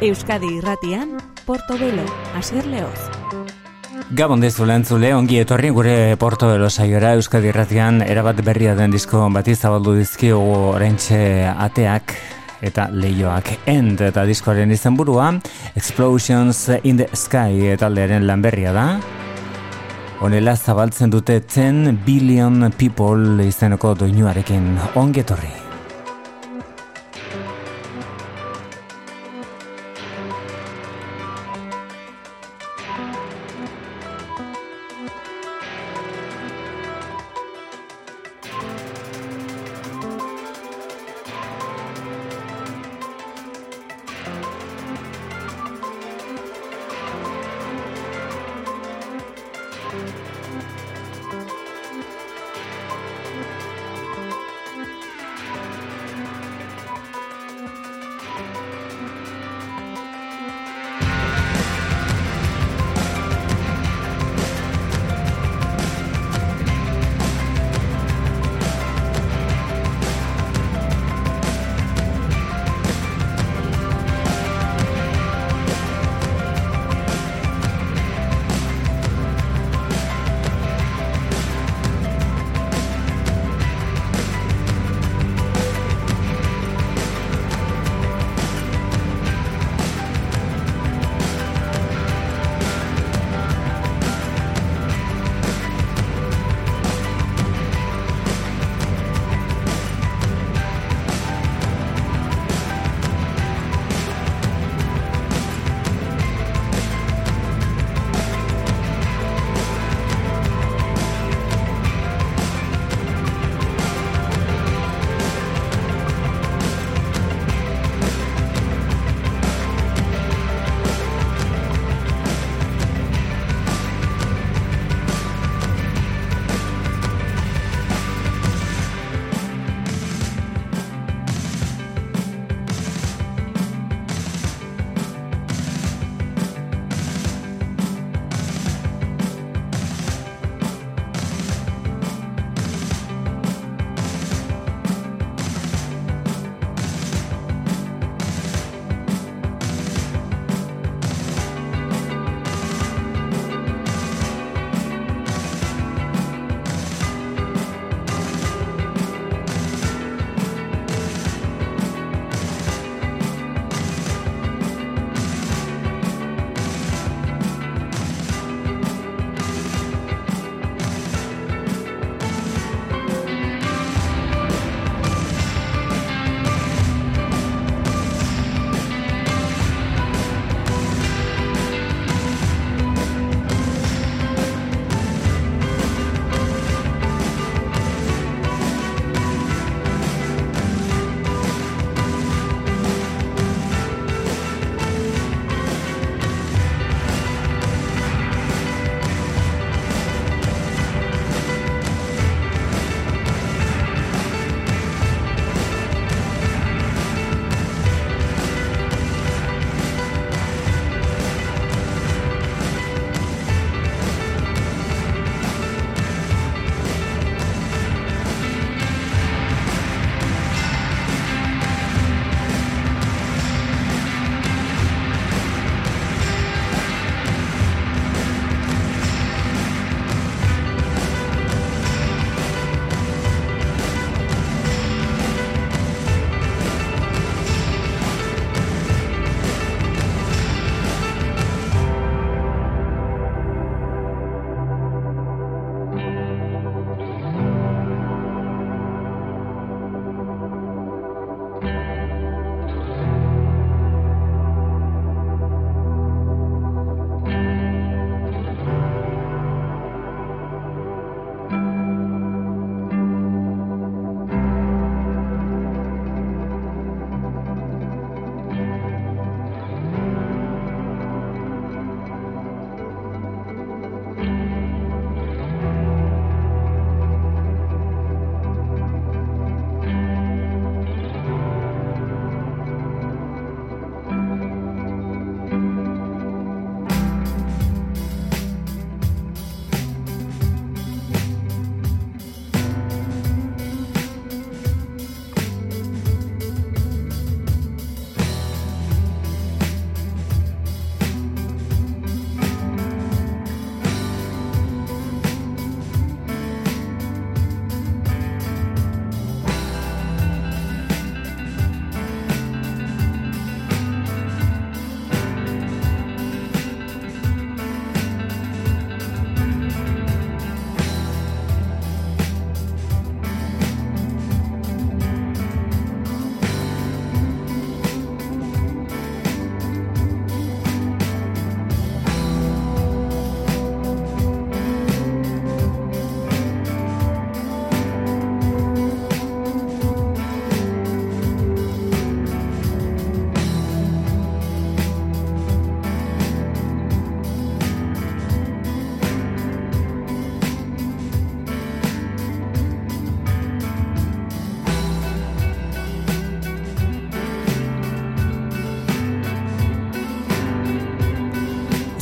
Euskadi irratian, Portobelo, Asier Leoz. Gabon dezu lehentzule, ongi etorri gure Porto de los Euskadi Irratian erabat berria den disko bati zabaldu dizkiogu orentxe ateak eta leioak end eta diskoaren izenburua Explosions in the Sky taldearen lanberria da. Honela zabaltzen dute 10 billion people izeneko doinuarekin ongi etorri.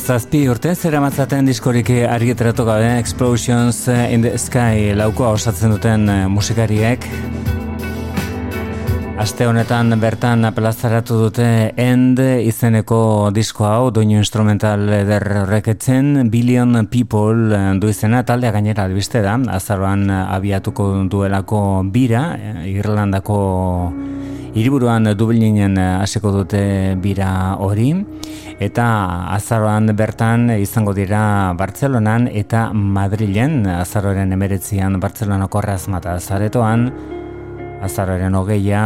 Zazpi urte zera matzaten diskorik argiteratu gabe Explosions in the Sky laukoa osatzen duten musikariek Aste honetan bertan apelazaratu dute End izeneko disko hau doinu instrumental eder horreketzen Billion People eh, du izena taldea gainera albiste da azaroan abiatuko duelako bira eh, Irlandako hiriburuan Dublinen hasiko dute bira hori eta azaroan bertan izango dira Bartzelonan eta Madrilen azaroren emeretzian Bartzelonako razmata zaretoan azaroren hogeia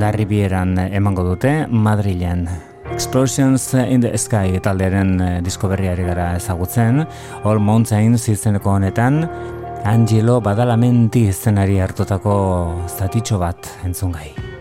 larri bieran emango dute Madrilen Explosions in the Sky taldearen disko berriari gara ezagutzen All Mountains izeneko honetan Angelo Badalamenti zenari hartutako zatitxo bat entzungai.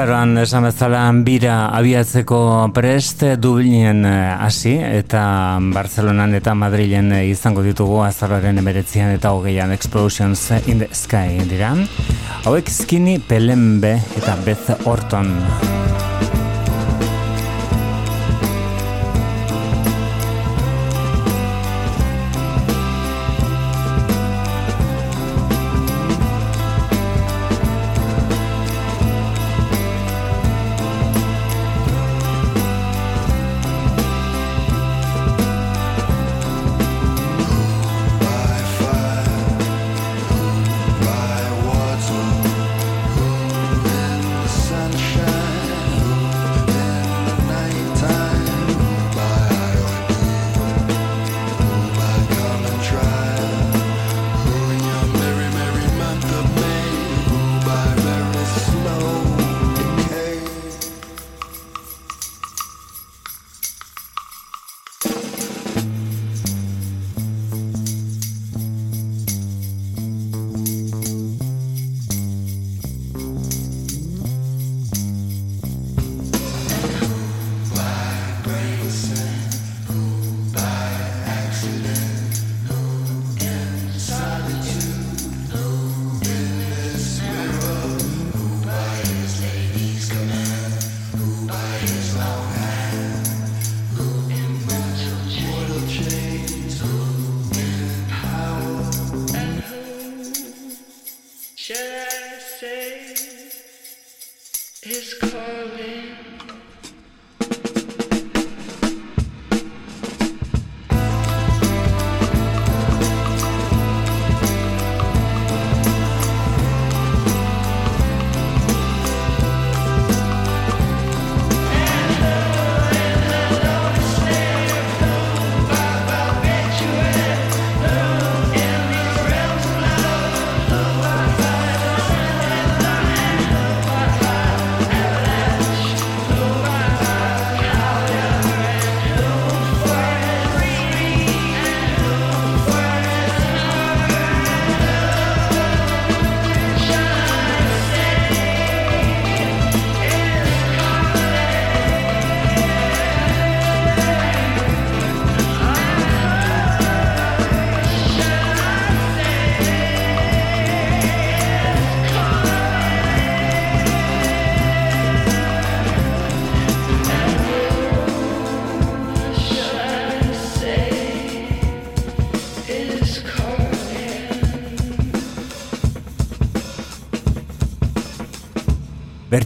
Azaroan esan bezala bira abiatzeko prest Dublinen eh, hasi eta Barcelonan eta Madrilen eh, izango ditugu azaroaren emeretzian eta hogeian Explosions in the Sky dira. Hauek Skinny Pelembe eta Beth Orton.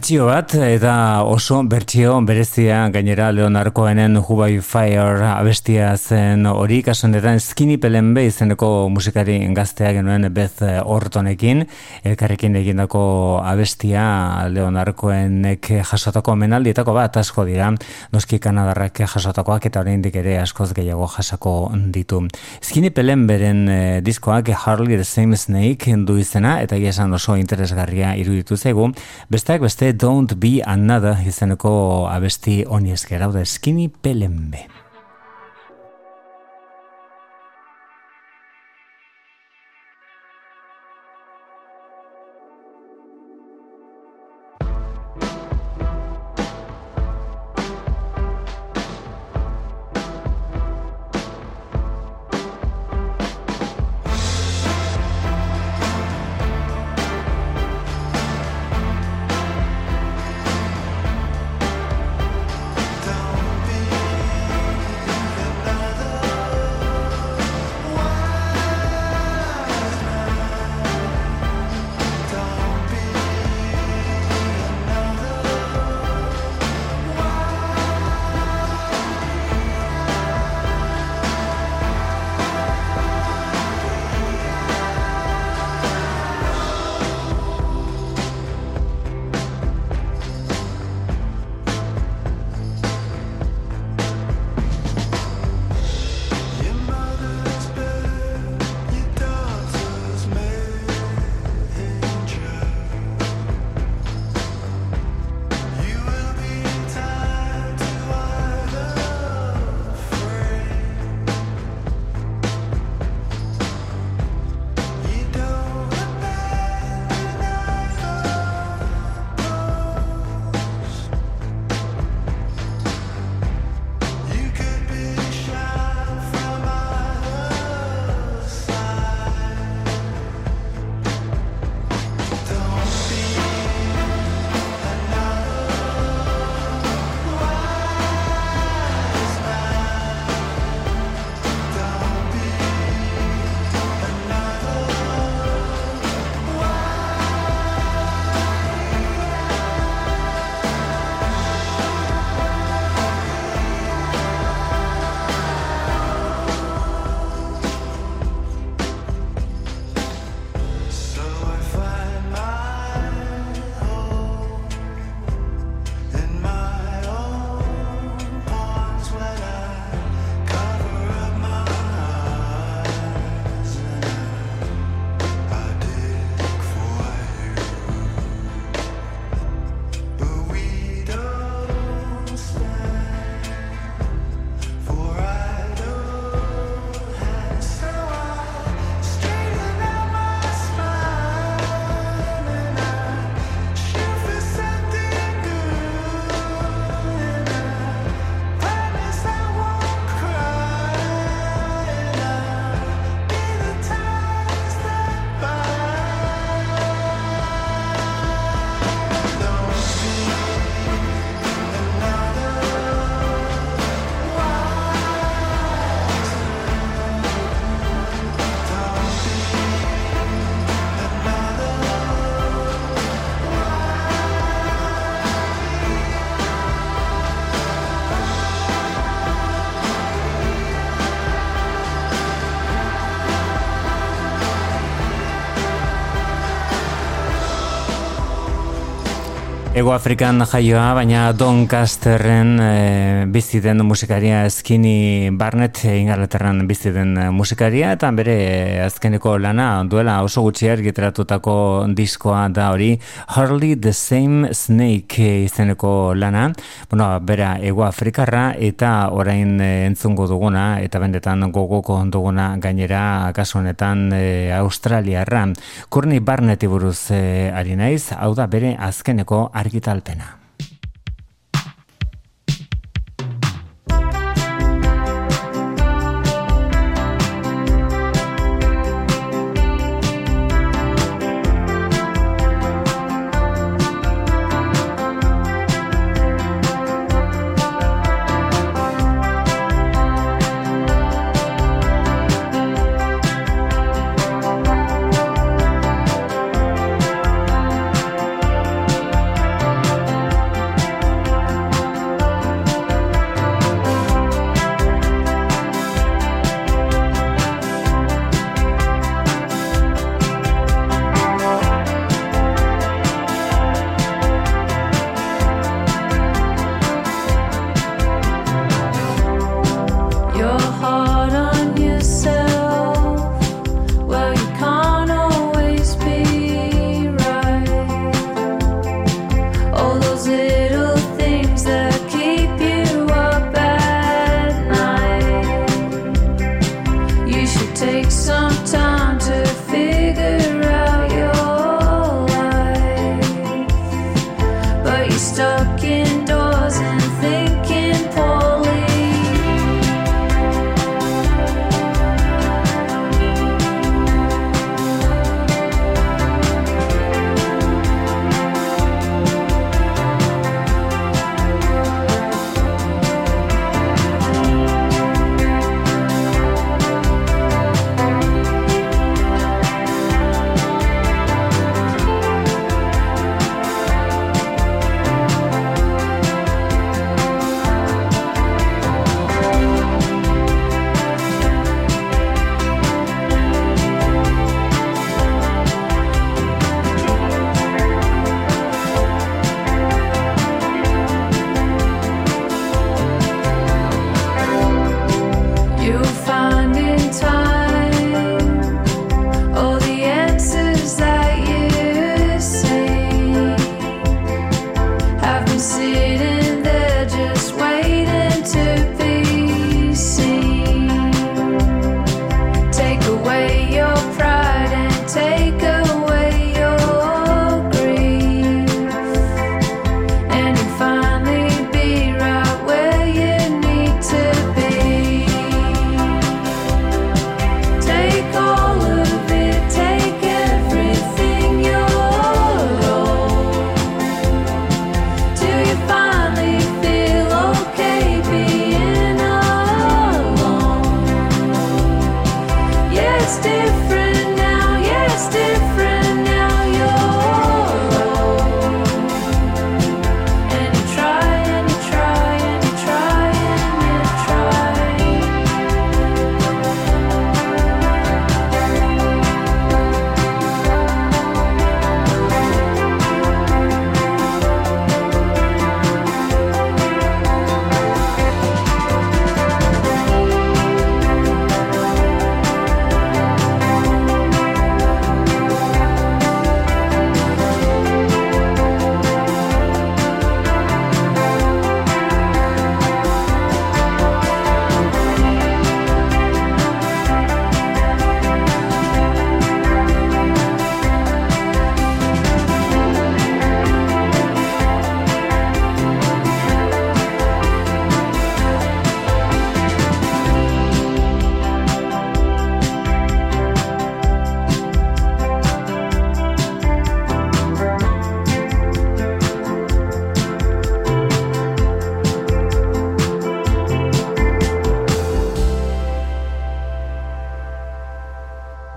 Bertsio bat eta oso bertsio berezia gainera Leonarkoenen Who by Fire abestia zen hori. Kasunetan Skinny Pelenbe izeneko musikari gaztea genuen Beth Ortonekin. Elkarrekin egindako abestia Leonarkoenek jasotako menaldietako bat asko dira. Noski kanadarrak jasotakoak eta oraindik ere askoz gehiago jasako ditu. Skinny Pelenberen eh, diskoak Harley the Same Snake du izena eta esan oso interesgarria iruditu zaigu. Besteak beste Don't Be Another izeneko abesti honi esker hau da Skinny Pelembe. Ego Afrikan jaioa, baina Doncasterren e, bizi den musikaria Skinny Barnett ingalaterran bizi den musikaria eta bere azkeneko lana duela oso gutxi argitratutako diskoa da hori Harley the Same Snake izeneko lana. Bueno, bera Ego Afrikarra eta orain entzungo duguna eta bendetan gogoko duguna gainera kasu honetan e, Australiarra. Courtney Barnett buruz e, ari naiz, hau da bere azkeneko argitalpena.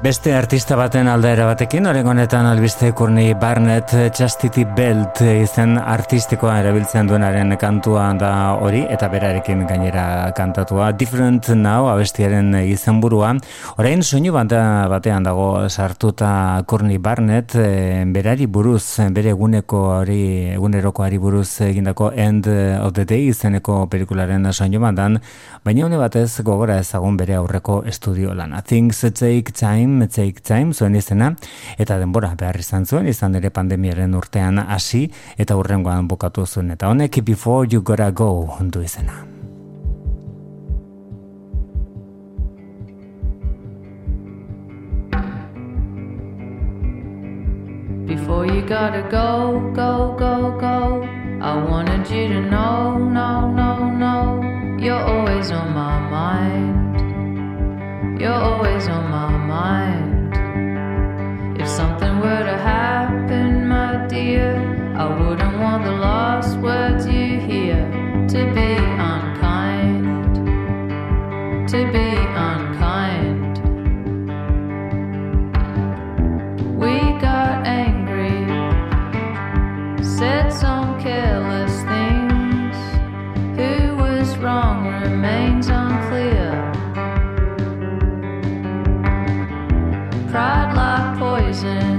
Beste artista baten aldaera batekin, horren honetan albiste kurni Barnett Chastity Belt izen artistikoa erabiltzen duenaren kantua da hori, eta berarekin gainera kantatua. Different Now, abestiaren izenburua. Orain soinu batean dago sartuta kurni Barnett, e, berari buruz, bere eguneko hori, egunerokoari buruz egindako End of the Day izeneko pelikularen soinu bandan, baina hone batez gogora ezagun bere aurreko estudio lana. Things Take Time time, take time, zuen izena, eta denbora behar izan zuen, izan ere pandemiaren urtean hasi eta urrengoan bukatu zuen, eta honek before you gotta go, du izena. Before you gotta go, go, go, go I wanted you to know, no, no, no You're always on my mind You're always on my mind. If something were to happen, my dear, I wouldn't want the last words you hear to be unkind. To be unkind. We got angry, said some careless things. Who was wrong remains unclear. Like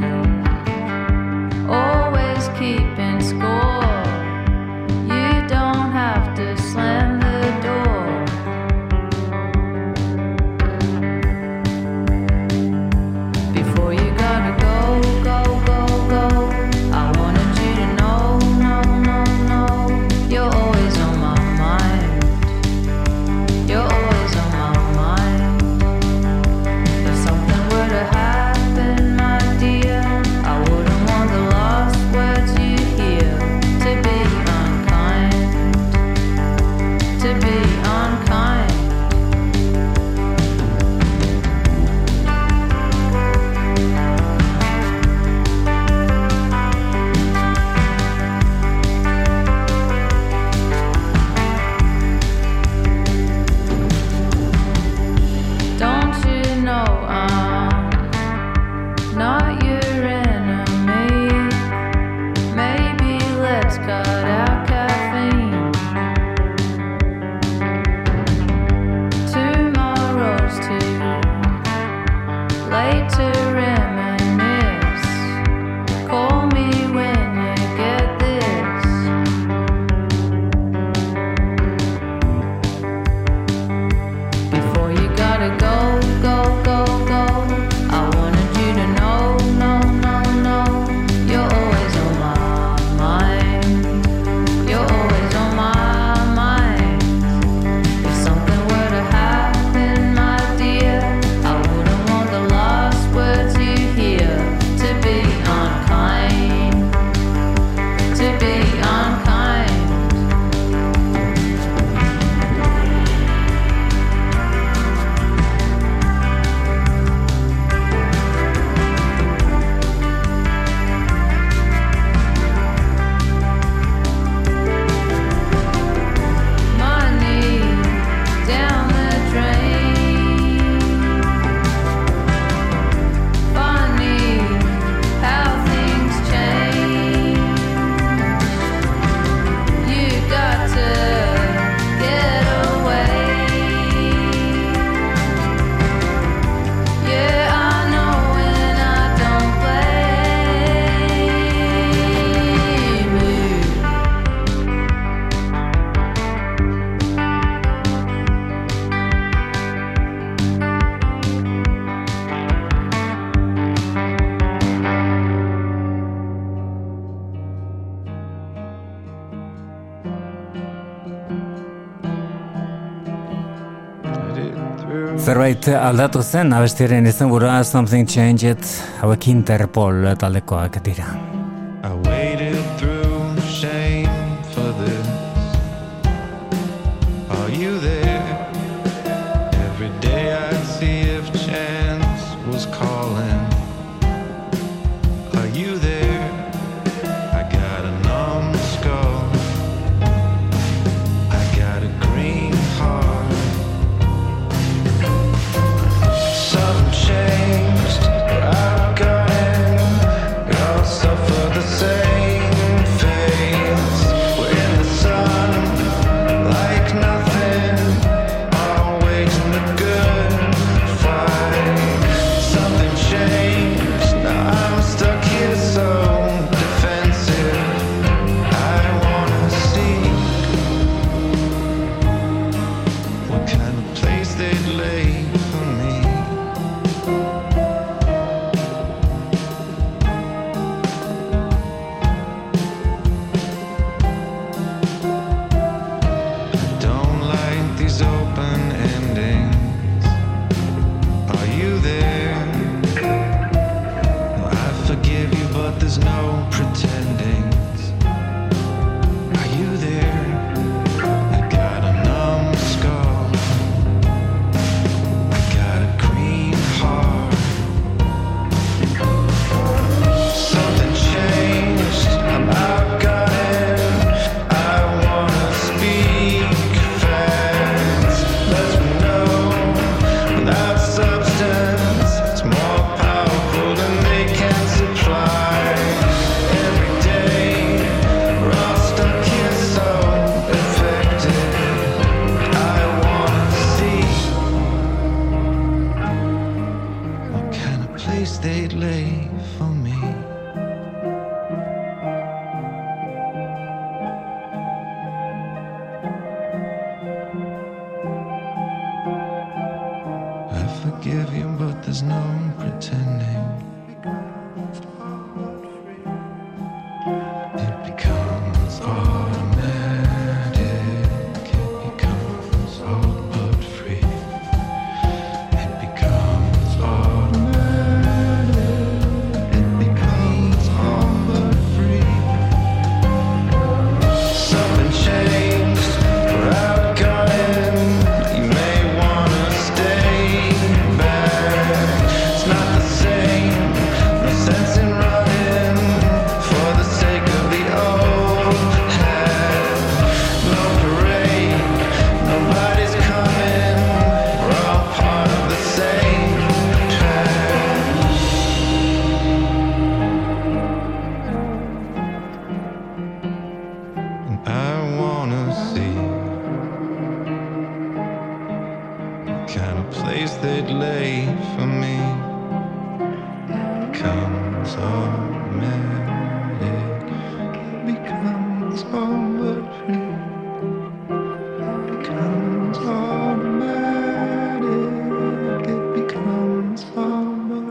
Zerbait aldatu zen, abestiaren izenburua Something Changed, hauek Interpol taldekoak dira.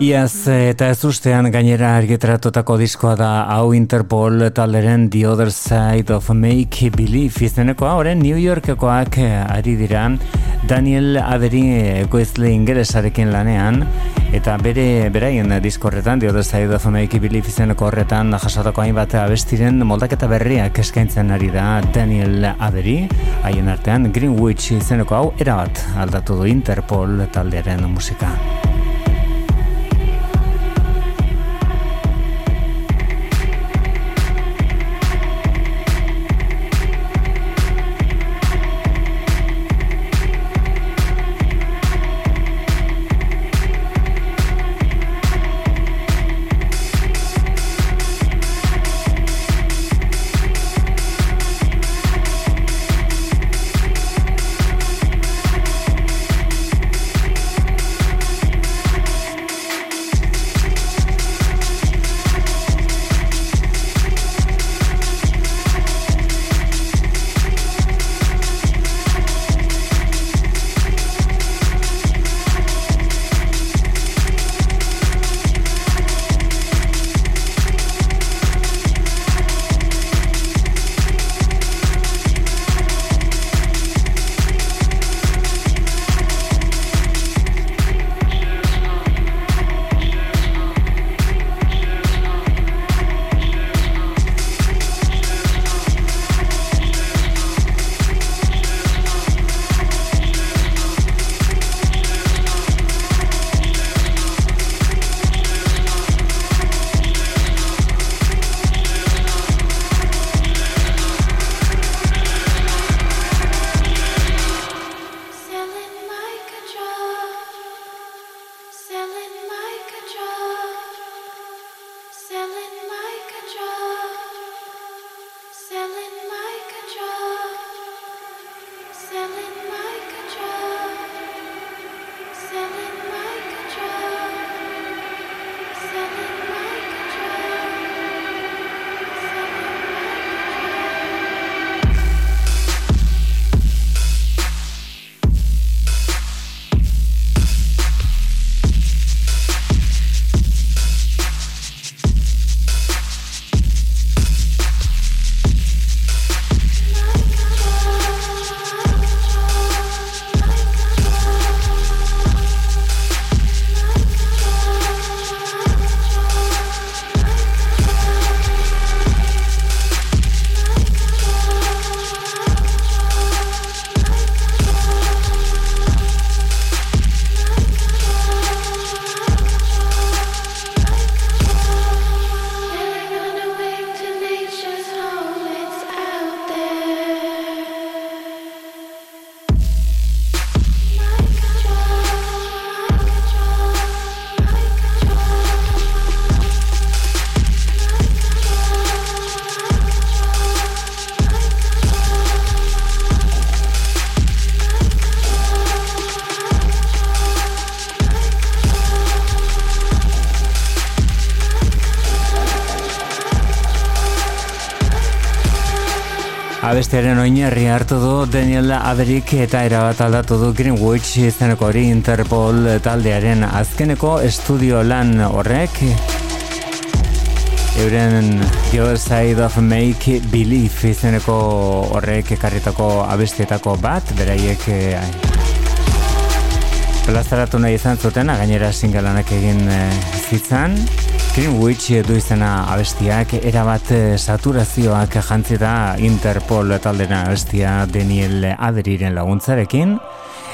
Iaz eta ez ustean gainera argitaratutako diskoa da hau Interpol talderen The Other Side of Make Believe. Izenekoa, oren New Yorkekoak eh, ari dira Daniel Avery ekoizle ingelesarekin lanean. Eta bere beraien diskorretan The Other Side of Make Believe izeneko horretan jasotako hainbat abestiren moldaketa berriak eskaintzen ari da Daniel Avery. Haien artean Greenwich izeneko hau erabat aldatu du Interpol taldearen musika. Abestiaren oinarri hartu du Daniel Averik eta erabat aldatu du Greenwich izeneko hori Interpol taldearen azkeneko estudio lan horrek. Euren The Side of Make Believe izeneko horrek ekarritako abestietako bat beraiek eh, plazaratu nahi izan zuten gainera singalanak egin eh, zitzan Greenwich du izena abestiak erabat eh, saturazioak jantzi da Interpol taldena abestia Daniel Adriren laguntzarekin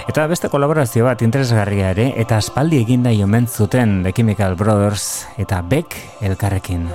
eta beste kolaborazio bat interesgarria ere eta aspaldi egin da jomen zuten The Chemical Brothers eta Beck elkarrekin.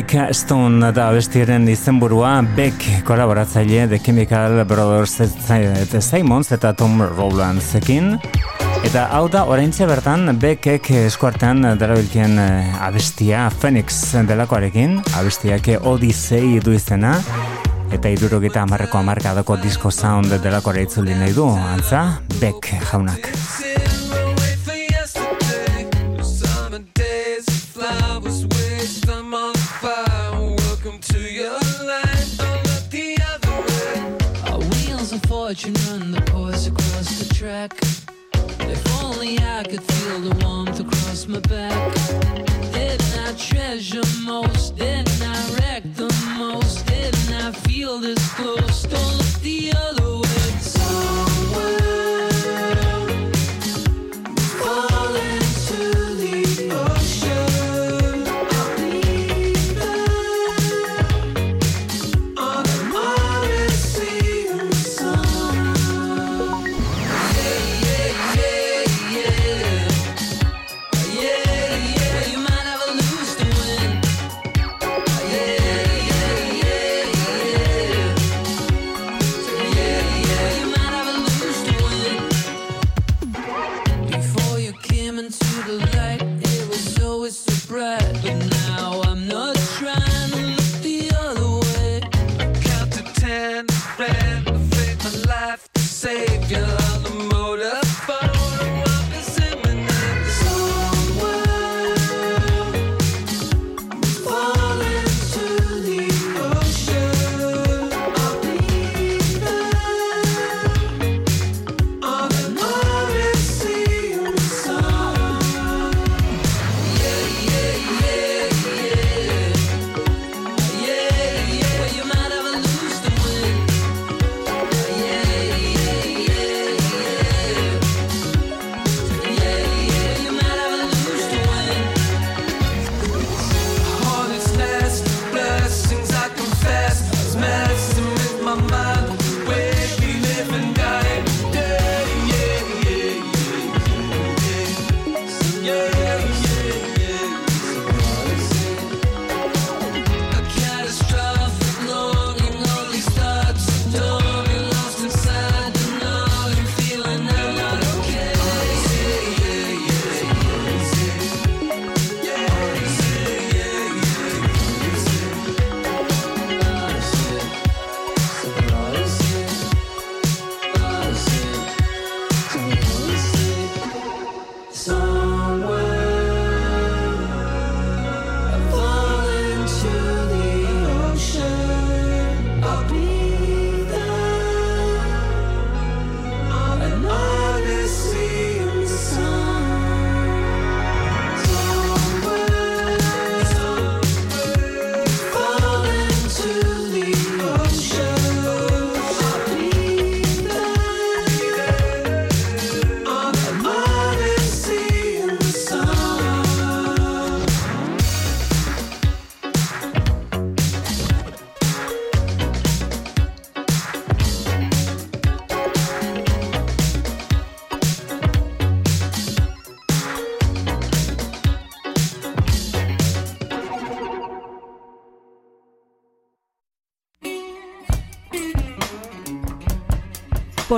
Like a Stone da bestiaren izenburua Beck kolaboratzaile The Chemical Brothers eta Simons eta Tom Rowlandsekin. Eta hau da oraintze bertan Beckek eskuartean darabilkien eh, abestia Phoenix delakoarekin abestiak Odyssey du izena eta idurogeta amarreko amarkadako disco sound delakoare itzuli nahi du antza Beck jaunak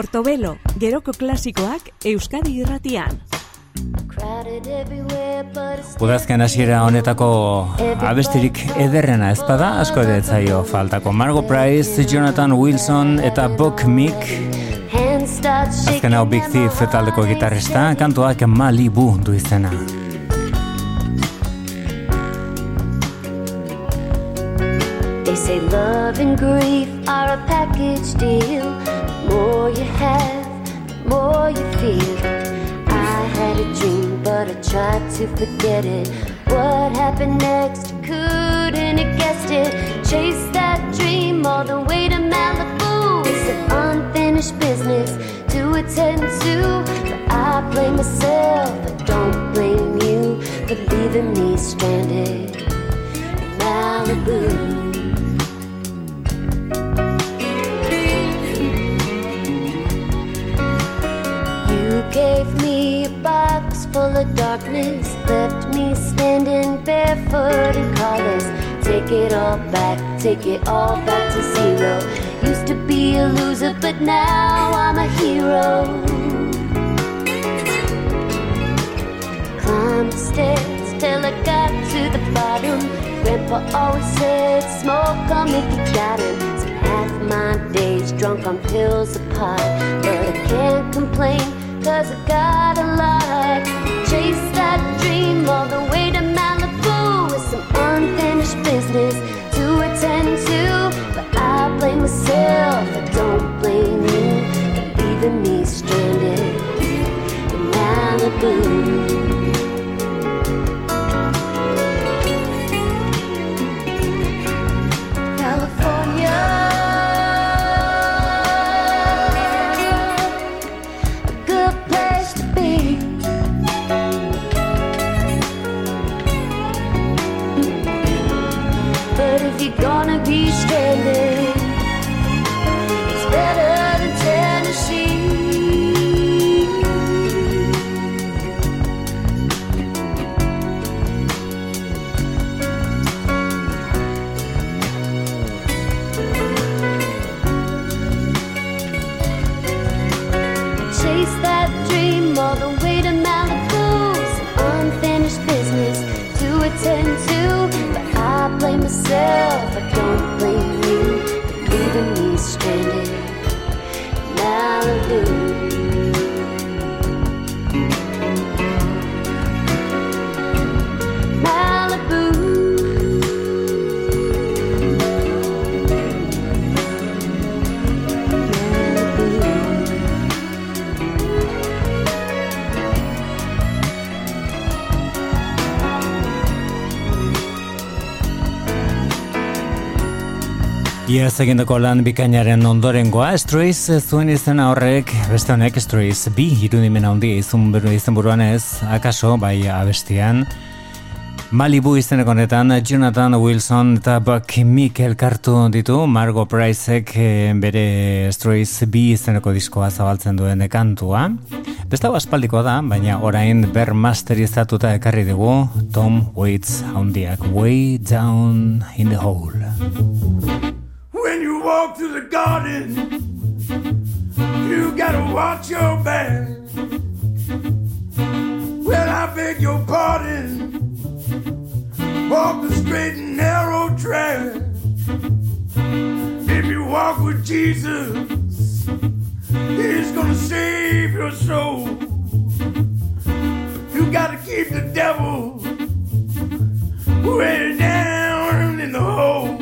Portobelo, geroko klasikoak Euskadi irratian. Udazken hasiera honetako abestirik ederrena ez bada, asko ere zaio faltako. Margo Price, Jonathan Wilson eta Buck Mick. Azken hau Big Thief taldeko gitarrista, kantuak Malibu du izena. They say love and grief are a package deal more you have, the more you feel. I had a dream, but I tried to forget it. What happened next? Couldn't have guessed it. Chase that dream all the way to Malibu. It's an unfinished business to attend to. I blame myself, I don't blame you for leaving me stranded in Malibu. The darkness left me standing barefoot and colors. Take it all back, take it all back to zero. Used to be a loser, but now I'm a hero. Climbed the stairs till I got to the bottom. Grandpa always said, Smoke, I'll make you got him. Spent half my days drunk on pills apart. But I can't complain, cause I got a lot. Chase that dream all the way to Malibu with some unfinished business to attend to. But I blame myself, I don't blame you for leaving me stranded in Malibu. Iaz egindako lan bikainaren ondorengoa, Struiz zuen izena horrek, beste honek Struiz bi irudimen handia izun beru izen buruan ez, akaso bai abestian. Malibu izeneko honetan Jonathan Wilson eta Buck Meek elkartu ditu Margo Priceek eh, bere Struiz bi izeneko diskoa zabaltzen duen kantua. Beste hau da, baina orain ber masterizatuta ekarri dugu Tom Waits handiak Way Down in the Hole. Walk through the garden, you gotta watch your back. Well, I beg your pardon. Walk the straight and narrow track. If you walk with Jesus, He's gonna save your soul. You gotta keep the devil way down in the hole.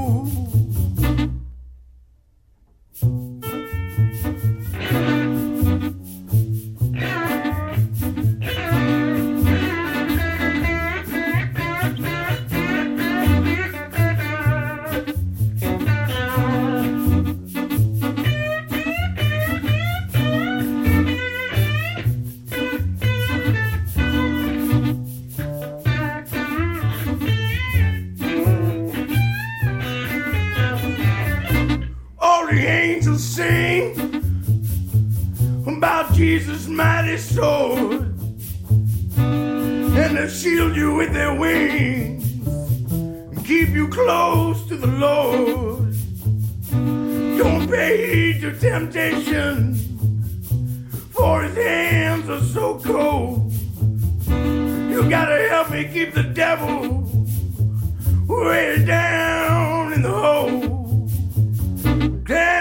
Jesus' mighty sword, and they shield you with their wings and keep you close to the Lord. Don't pay heed to temptation, for his hands are so cold. You gotta help me keep the devil way down in the hole down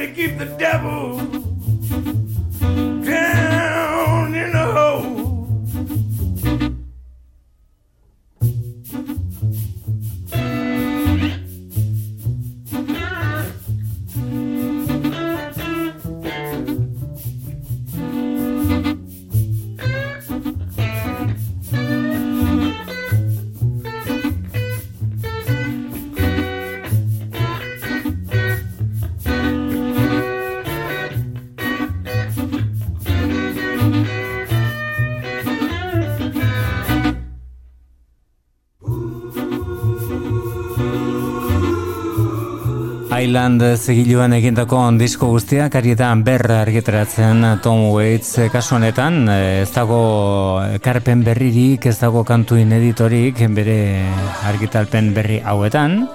me keep the devil Island zigiluan egindako disko guztiak arietan berra argitaratzen Tom Waits eh, kasu honetan eh, ez dago karpen berririk, ez dago kantu ineditorik bere argitalpen berri hauetan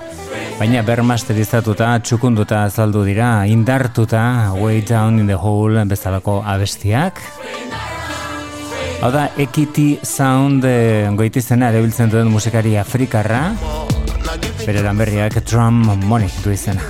baina bermasterizatuta, txukunduta azaldu dira, indartuta Way Down in the Hole bezalako abestiak. Hau da, Ekiti Sound e, goitizena erabiltzen duen musikari afrikarra bere lan berriak Drum Money du izena.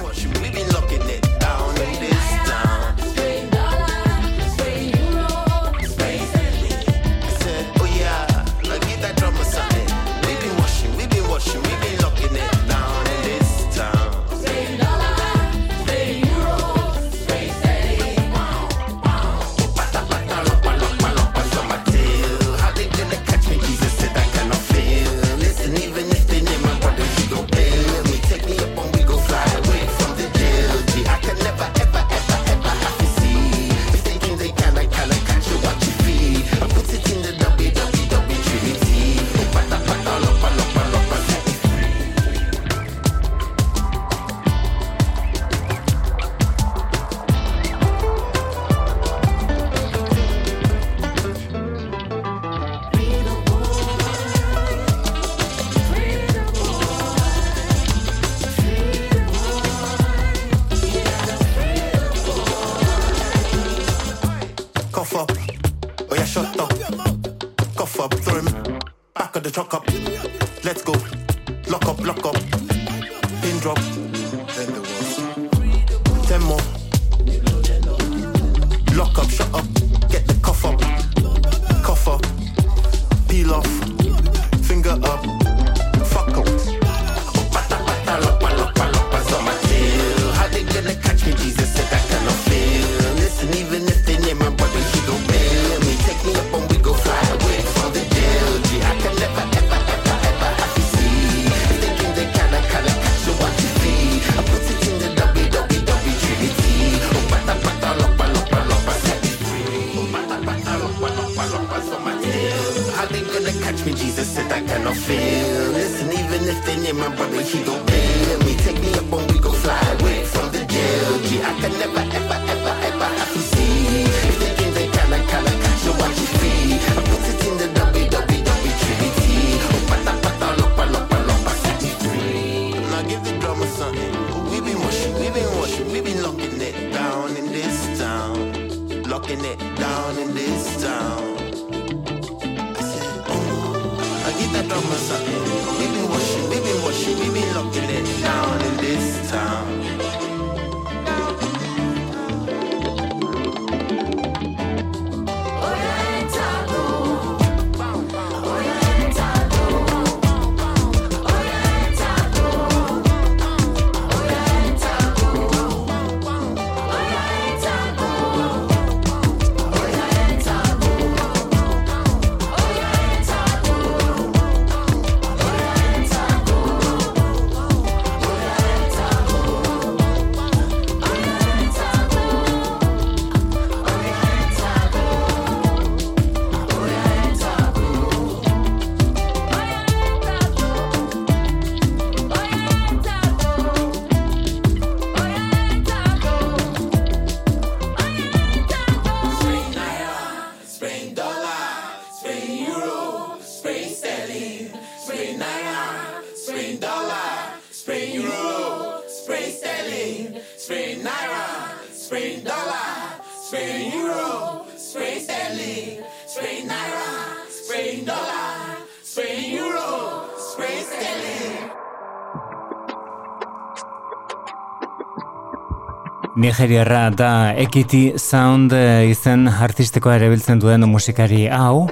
Nigeriarra da Equity Sound eh, izen artistikoa ere biltzen duen musikari hau.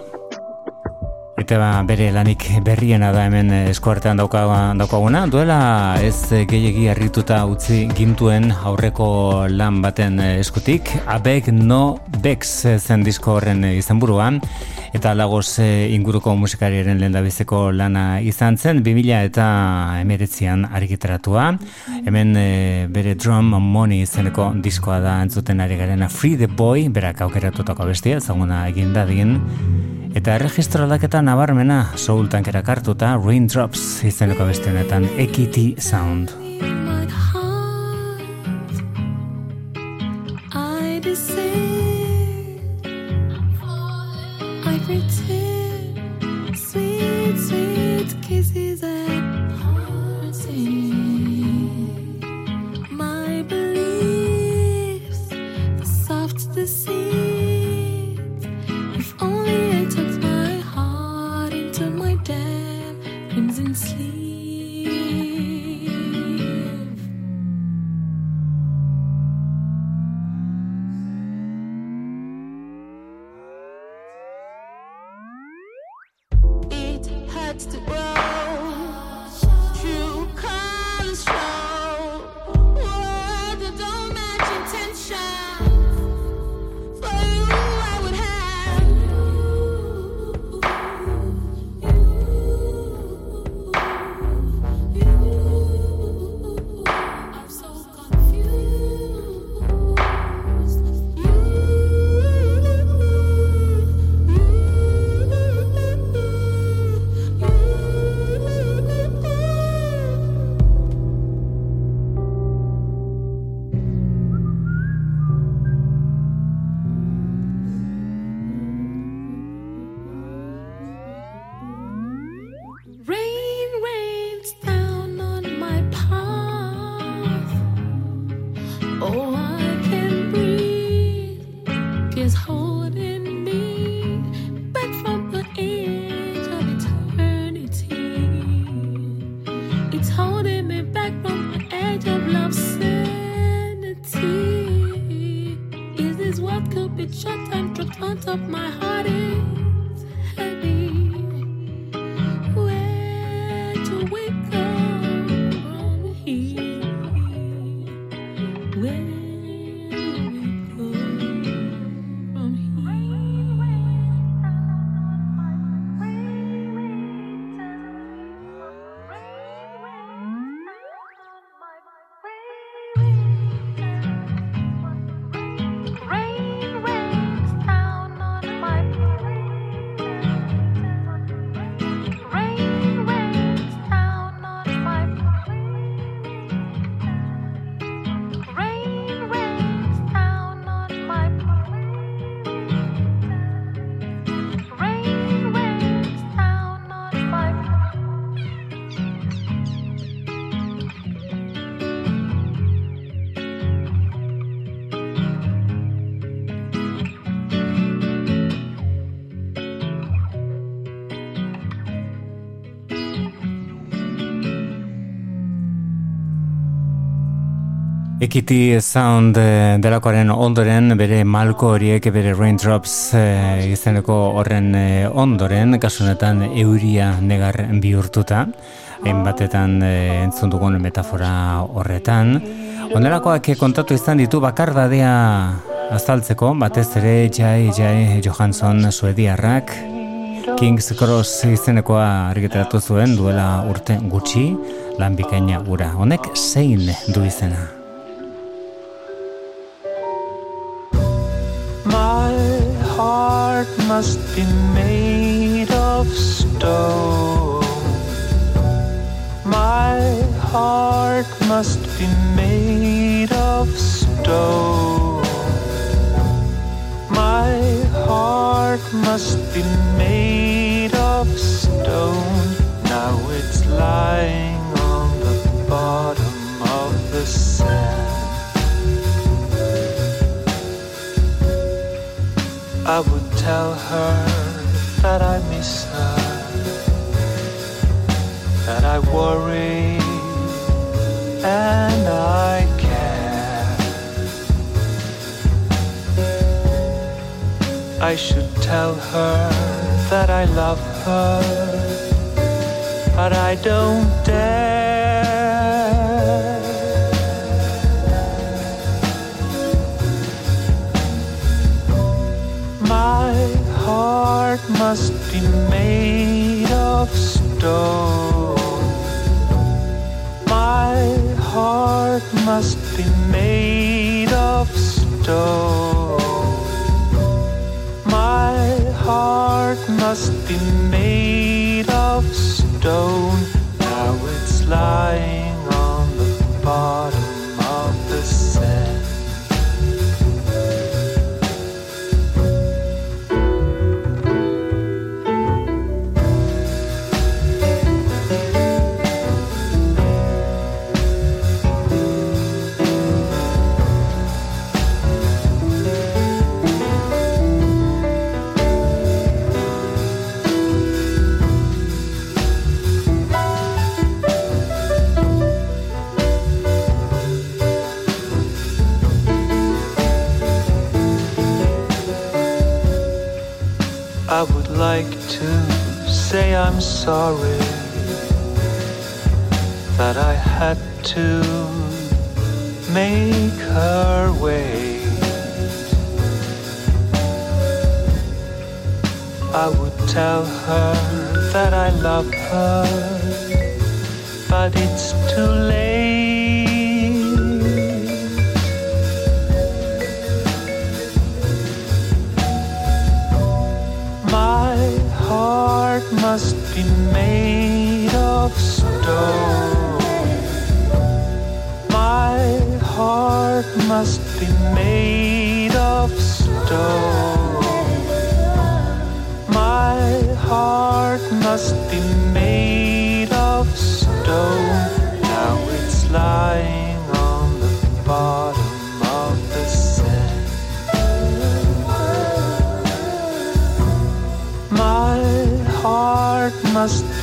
Eta ba, bere lanik berriena da hemen eskuartean daukaguna. Duela ez gehiagi harrituta utzi gintuen aurreko lan baten eskutik. Abeg no Bex zen disko horren izenburuan eta lagoz e, inguruko musikariaren lendabizeko lana izan zen, 2000 eta emeretzian argitaratua. Hemen e, bere drum money izeneko diskoa da entzuten ari garena Free the Boy, berak aukeratutako bestia, zaguna egin dadin. Eta erregistro aldaketa nabarmena, soul tankera kartuta, Raindrops izeneko bestienetan, Equity Sound. Ekiti Sound eh, delakoaren ondoren, bere malko horiek, bere Raindrops e, izeneko horren e, ondoren, kasunetan euria negar bihurtuta, batetan e, entzun dugun metafora horretan. Ondelakoak kontatu izan ditu bakardadea azaltzeko, batez ere Jai Jai Johansson suediarrak, King's Cross izenekoa argiteratu zuen duela urte gutxi, lan bikaina gura. Honek zein du izena? Heart must be made of stone. My heart must be made of stone. My heart must be made of stone. Now it's lying on the bottom of the sand. I would tell her that I miss her, that I worry and I care. I should tell her that I love her, but I don't dare. Must be made of stone. My heart must be made of stone. My heart must be made of stone. Now it's lying on the bottom I'm sorry that I had to make her wait. I would tell her that I love her, but it's too late. Be made of stone. My heart must be made of stone.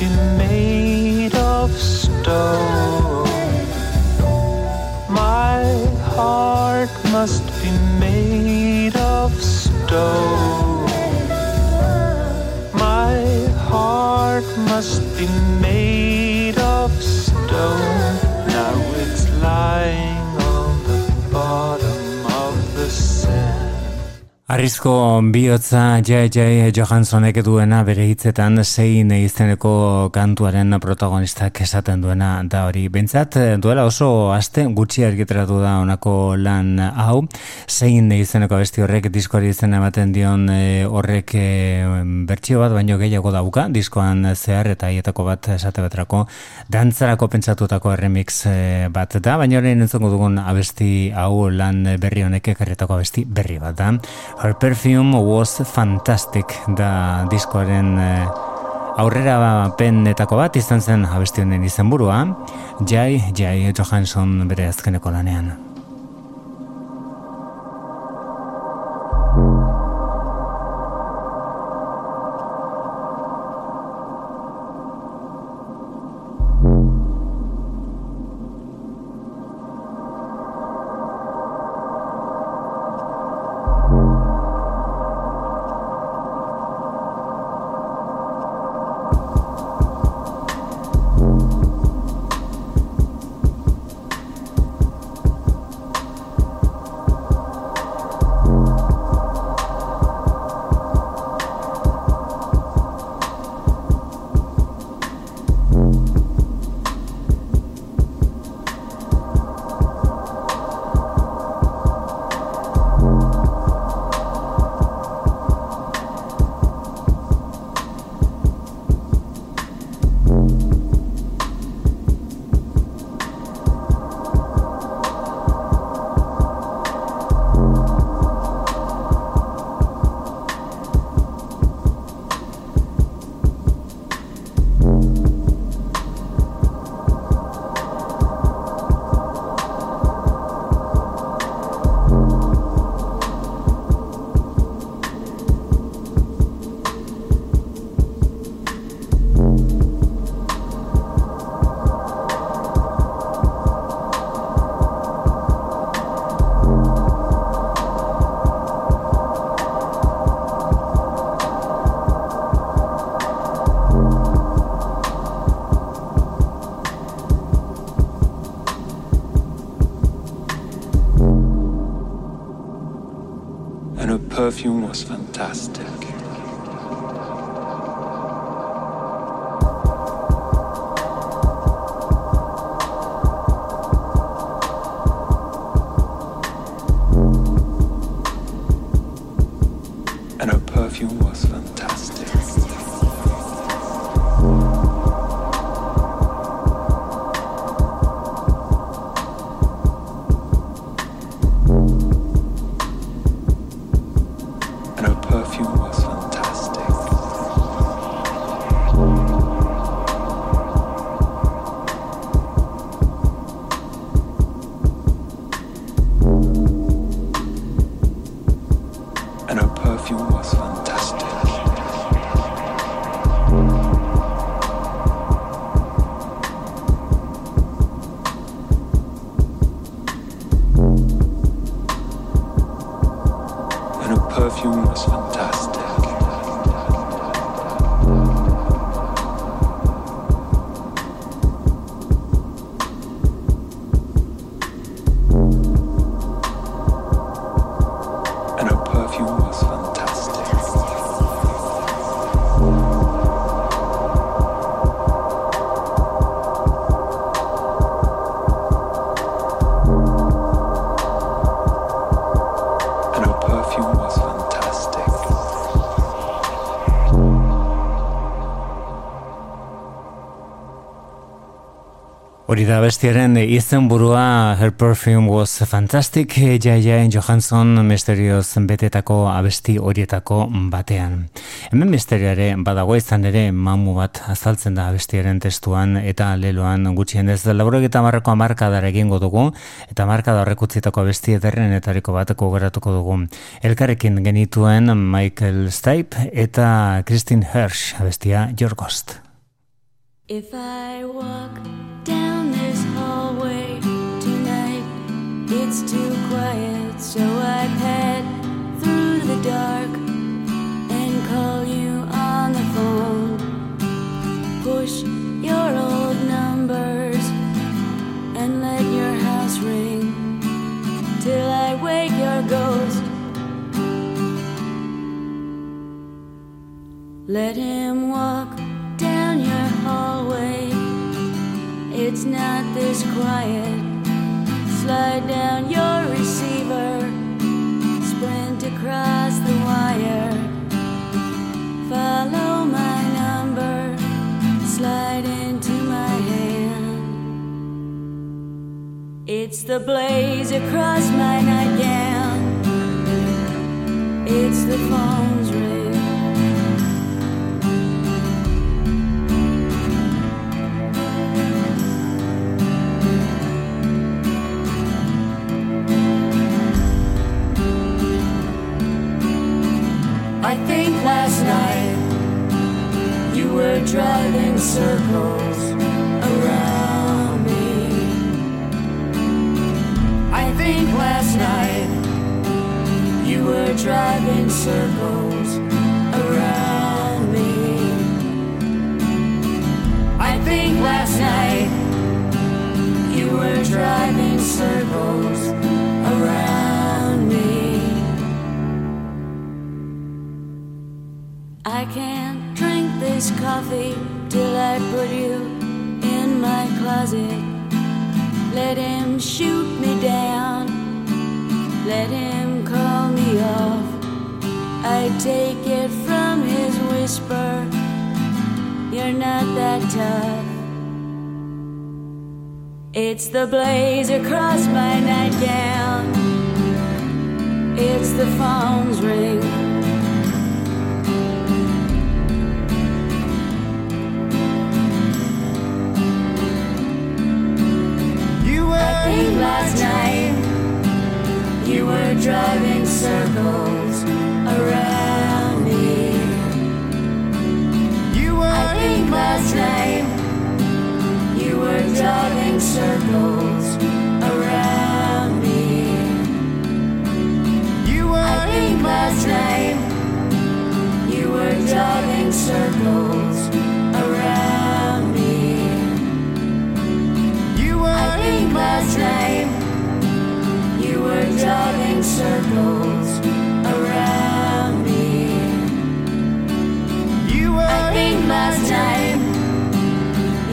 Made of stone. Arrizko bihotza Jai Johanssonek duena bere hitzetan zein izeneko kantuaren protagonistak esaten duena da hori. Bentsat duela oso aste gutxi argitaratu da honako lan hau, zein izeneko besti horrek diskoari izena ematen dion e, horrek e, bertsio bat baino gehiago dauka, diskoan zehar eta hietako bat esate baterako dantzarako pentsatutako remix e, bat da, baina orain entzongo dugun abesti hau lan berri honek ekarretako abesti berri bat da. Her perfume was fantastic da diskoaren eh, aurrera penetako bat izan zen abesti honen izenburua Jai Jai Johansson bere azkeneko lanean. Hori da bestiaren izen Her Perfume Was Fantastic Jaia Johansson misterioz betetako abesti horietako batean. Hemen misterioare badago izan ere mamu bat azaltzen da abestiaren testuan eta leloan gutxien ez laurok eta marrako amarkadara egingo dugu eta markada horrek utzitako abesti ederrenetariko bateko geratuko dugu. Elkarrekin genituen Michael Stipe eta Christine Hirsch abestia Your Ghost. If I walk it's too quiet, so I pad through the dark and call you on the phone. Push your old numbers and let your house ring till I wake your ghost. Let him walk down your hallway. It's not this quiet. Slide down your receiver, sprint across the wire. Follow my number, slide into my hand. It's the blaze across my nightgown. It's the phone's ring. I think last night you were driving circles around me. I think last night you were driving circles around me. I think last night you were driving circles around I can't drink this coffee till I put you in my closet. Let him shoot me down, let him call me off. I take it from his whisper, you're not that tough. It's the blaze across my nightgown, it's the phone's ring. I last night you were driving circles around me. you were I think last night you were driving circles around me. you were I think last night you were driving circles last night, you were driving circles around me. You were. I think last night,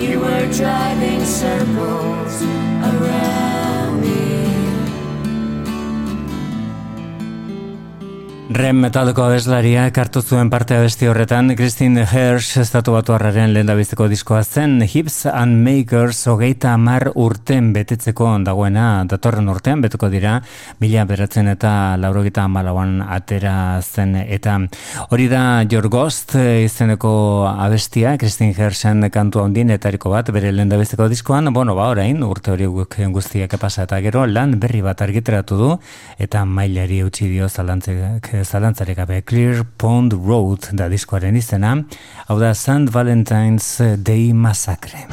you were driving circles around. me. Rem metaldeko abeslaria kartu zuen parte abesti horretan, Christine Hirsch estatu batu harraren lehen diskoa zen, Hips and Makers hogeita amar urten betetzeko dagoena, datorren urtean betuko dira, mila beratzen eta laurogita amalauan atera zen, eta. Hori da Your Ghost izeneko abestia, Christine Hirschen kantu handin etariko bat, bere lehen diskoan, bueno, ba, orain, urte hori guztiak epasa eta gero, lan berri bat argiteratu du, eta mailari utzi dio zalantzek zalantzarik gabe Clear Pond Road da diskoaren izena, hau da St. Valentine's Day Massacre.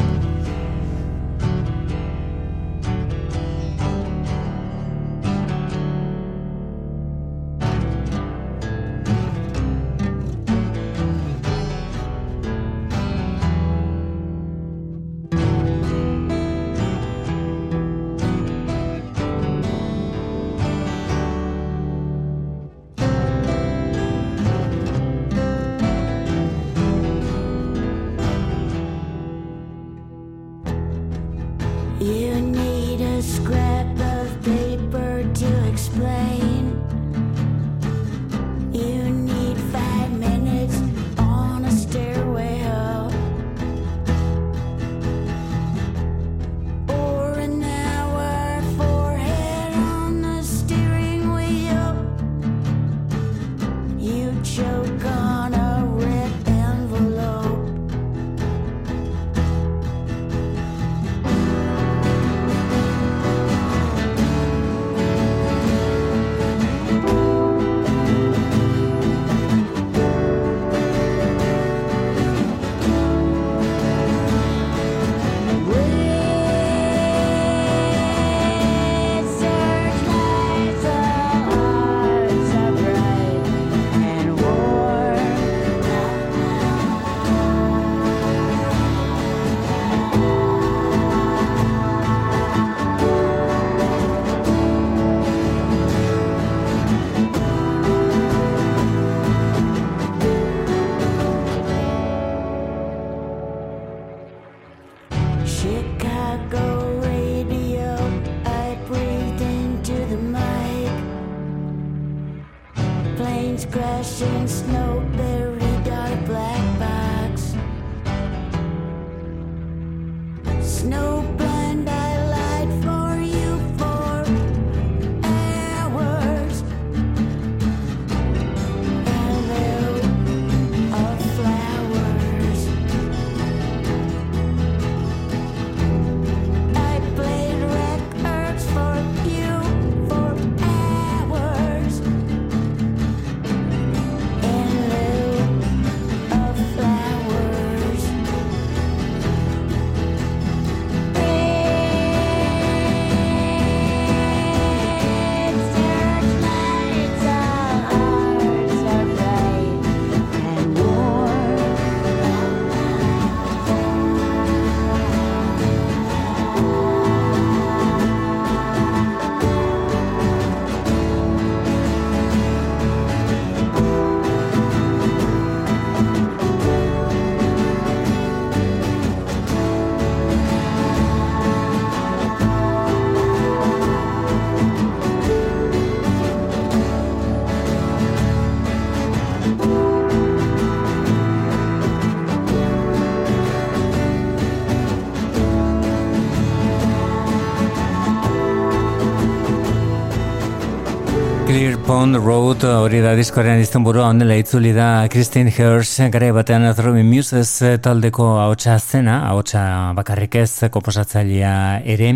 Pond Road hori da diskoaren izten burua ondela itzuli da Christine Hirsch gara batean Throbbing Muses taldeko haotxa zena, haotxa bakarrik ez komposatzailea ere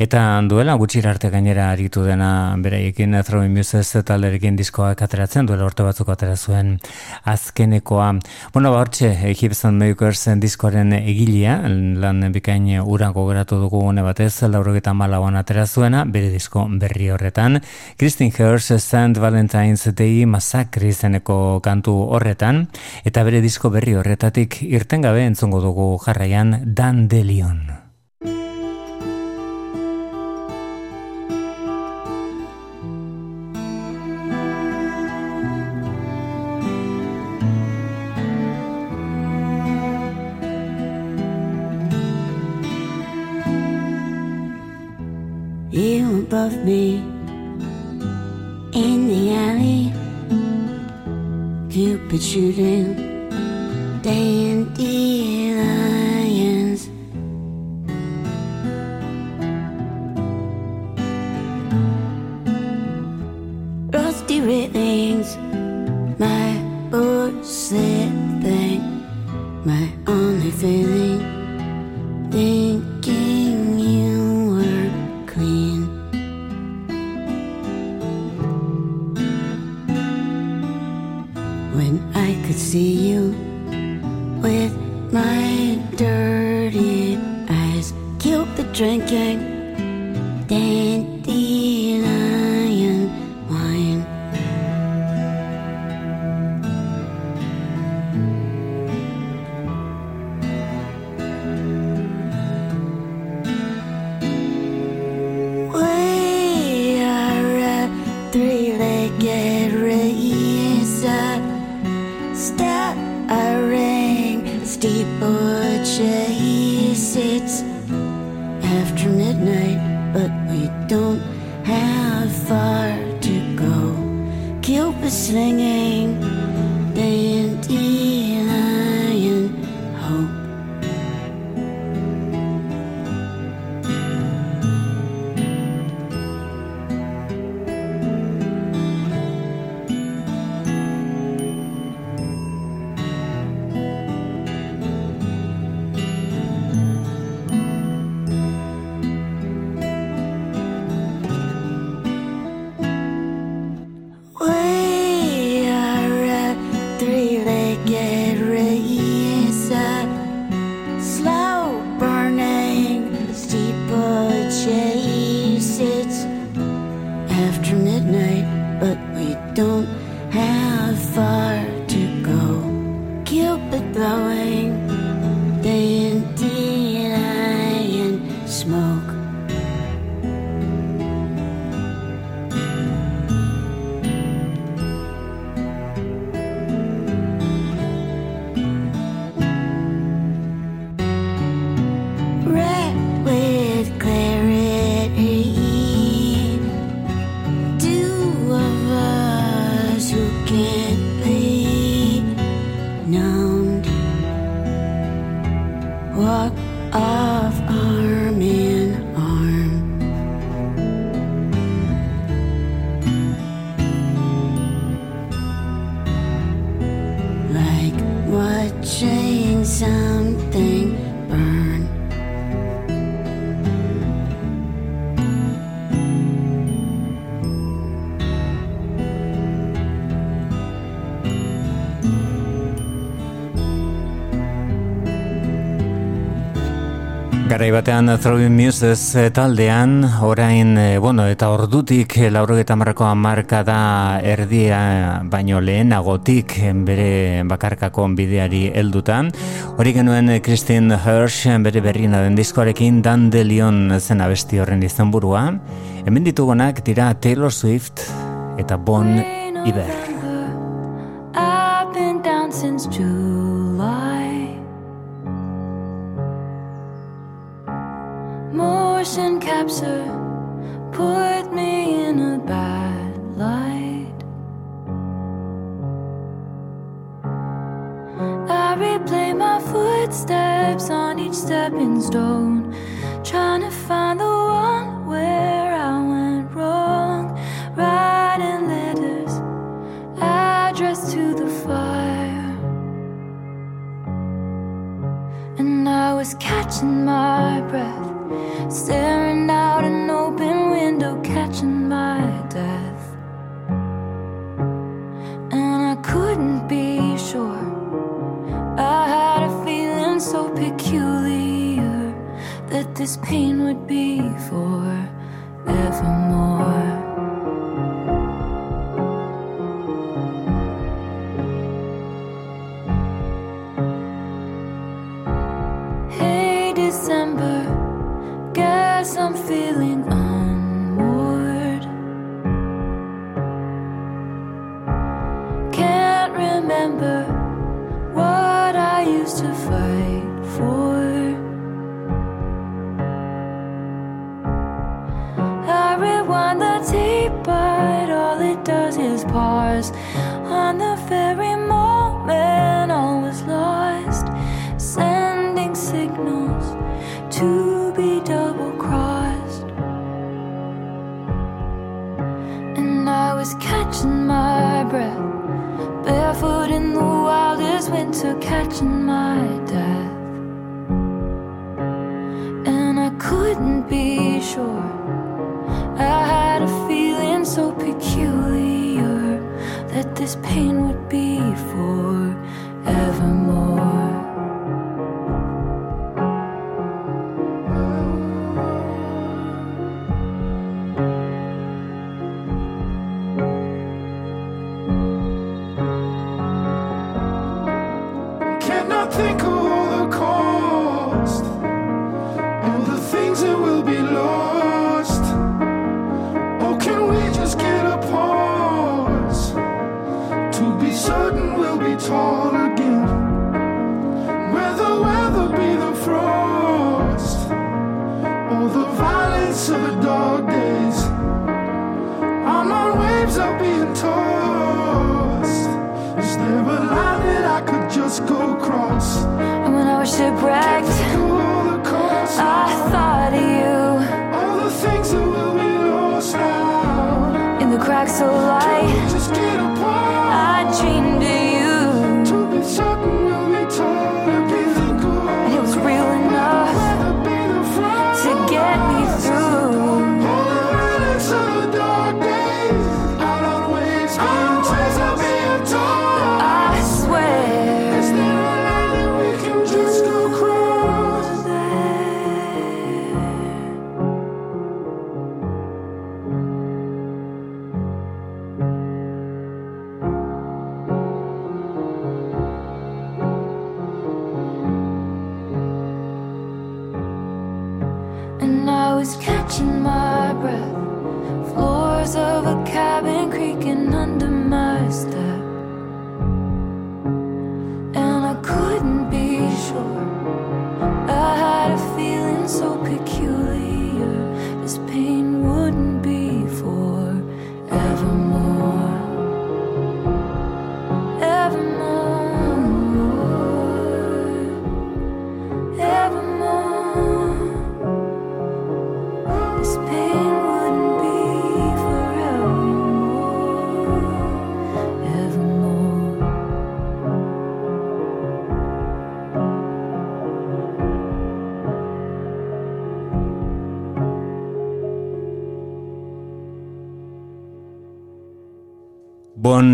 eta duela gutxi arte gainera aritu dena beraiekin Throbbing Muses talderekin diskoak ateratzen duela orte batzuk atera zuen azkenekoa. Bueno, ba hortxe, Gibson Makers diskoaren egilia, lan bikain ura gogoratu dugu gune batez, laurogeta malauan atera zuena, bere disko berri horretan. Christine Hirsch zen Valentine's Day Massacre izeneko kantu horretan, eta bere disko berri horretatik irten gabe entzongo dugu jarraian Dan Delion. above me in the alley. Cupid shooting dandelions. Rusty railings, my porcelain slipping, my only feeling. again. Then listening in. Garai batean uh, Throwing Muses uh, taldean, orain, uh, bueno, eta ordutik laurogeta marrako amarka da erdia baino lehenagotik bere bakarkako bideari heldutan. Hori genuen Christine Hirsch bere berrina den diskoarekin Dandelion zen abesti horren izenburua. Hemen ditugunak dira Taylor Swift eta Bon Iver. so peculiar that this pain would be for evermore.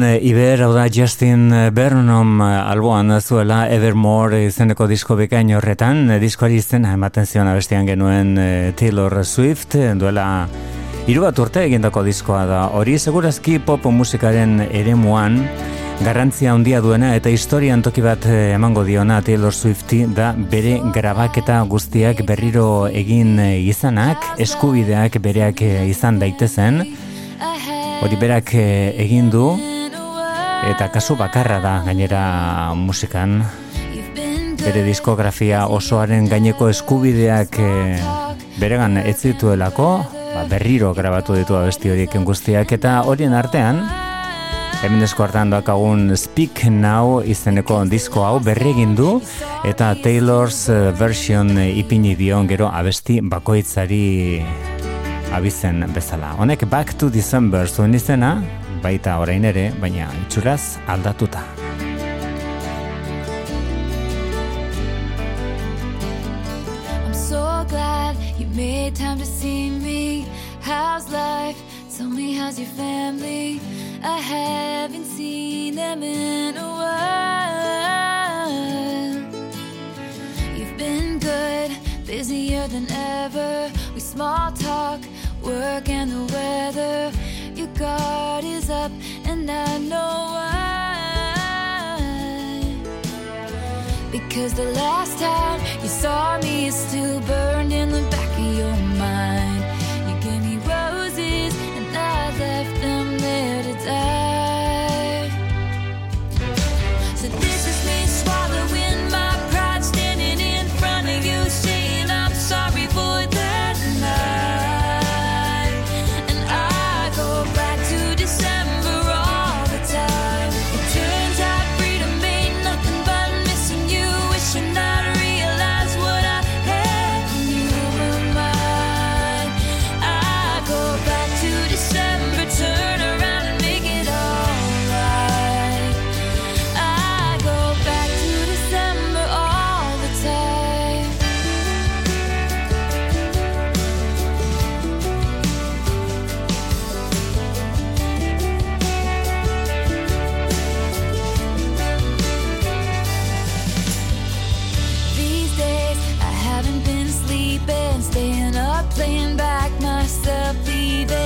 Iber, hau da Justin Vernon eh, alboan zuela Evermore izeneko disko bekain horretan, eh, diskoari izena ematen zion abestian genuen eh, Taylor Swift, eh, duela hiru bat urte egindako diskoa da. Hori segurazki pop musikaren eremuan garrantzia handia duena eta historian toki bat eh, emango diona Taylor Swifti da bere grabaketa guztiak berriro egin eh, izanak, eskubideak bereak eh, izan daitezen, hori berak eh, egin du eta kasu bakarra da gainera musikan bere diskografia osoaren gaineko eskubideak eh, beregan ez zituelako ba, berriro grabatu ditu abesti horiekin guztiak eta horien artean hemen esko hartan doakagun Speak Now izeneko disko hau berri egin du eta Taylor's eh, version eh, ipini dion gero abesti bakoitzari abizen bezala. Honek Back to December zuen izena, baita orain ere, baina itxuraz aldatuta. I'm so glad you made time to see me. How's life? Tell me, how's your family? I haven't seen them in a while. You've been good, busier than ever. We small talk, work and the weather. Your guard is up, and I know why. Because the last time you saw me is still burned in the back of your mind. You gave me roses and I left them there to die. playing back myself, even.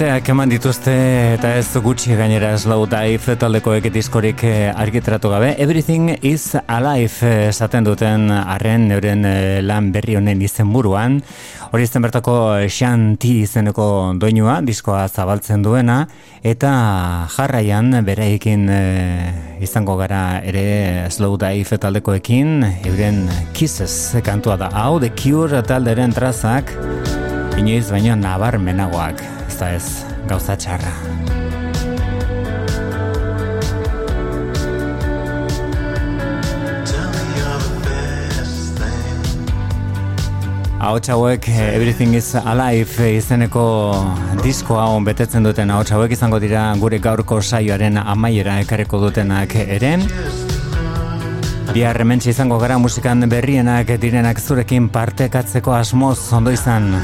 Urteak eman dituzte eta ez gutxi gainera slow dive taldekoek diskorik eh, argitratu gabe. Everything is alive eh, esaten duten arren euren eh, lan berri honen izen buruan. Hori izten bertako Shanti izeneko doinua, diskoa zabaltzen duena, eta jarraian bereikin izango gara ere slow dive taldekoekin, euren kisses kantua da hau, The Cure talderen trazak, inoiz baino nabarmenagoak da ez gauza txarra. Ahots hauek eh, Everything is Alive izeneko disko hau betetzen duten ahots hauek izango dira gure gaurko saioaren amaiera ekarriko dutenak ere. Bihar izango gara musikan berrienak direnak zurekin partekatzeko asmoz ondo izan.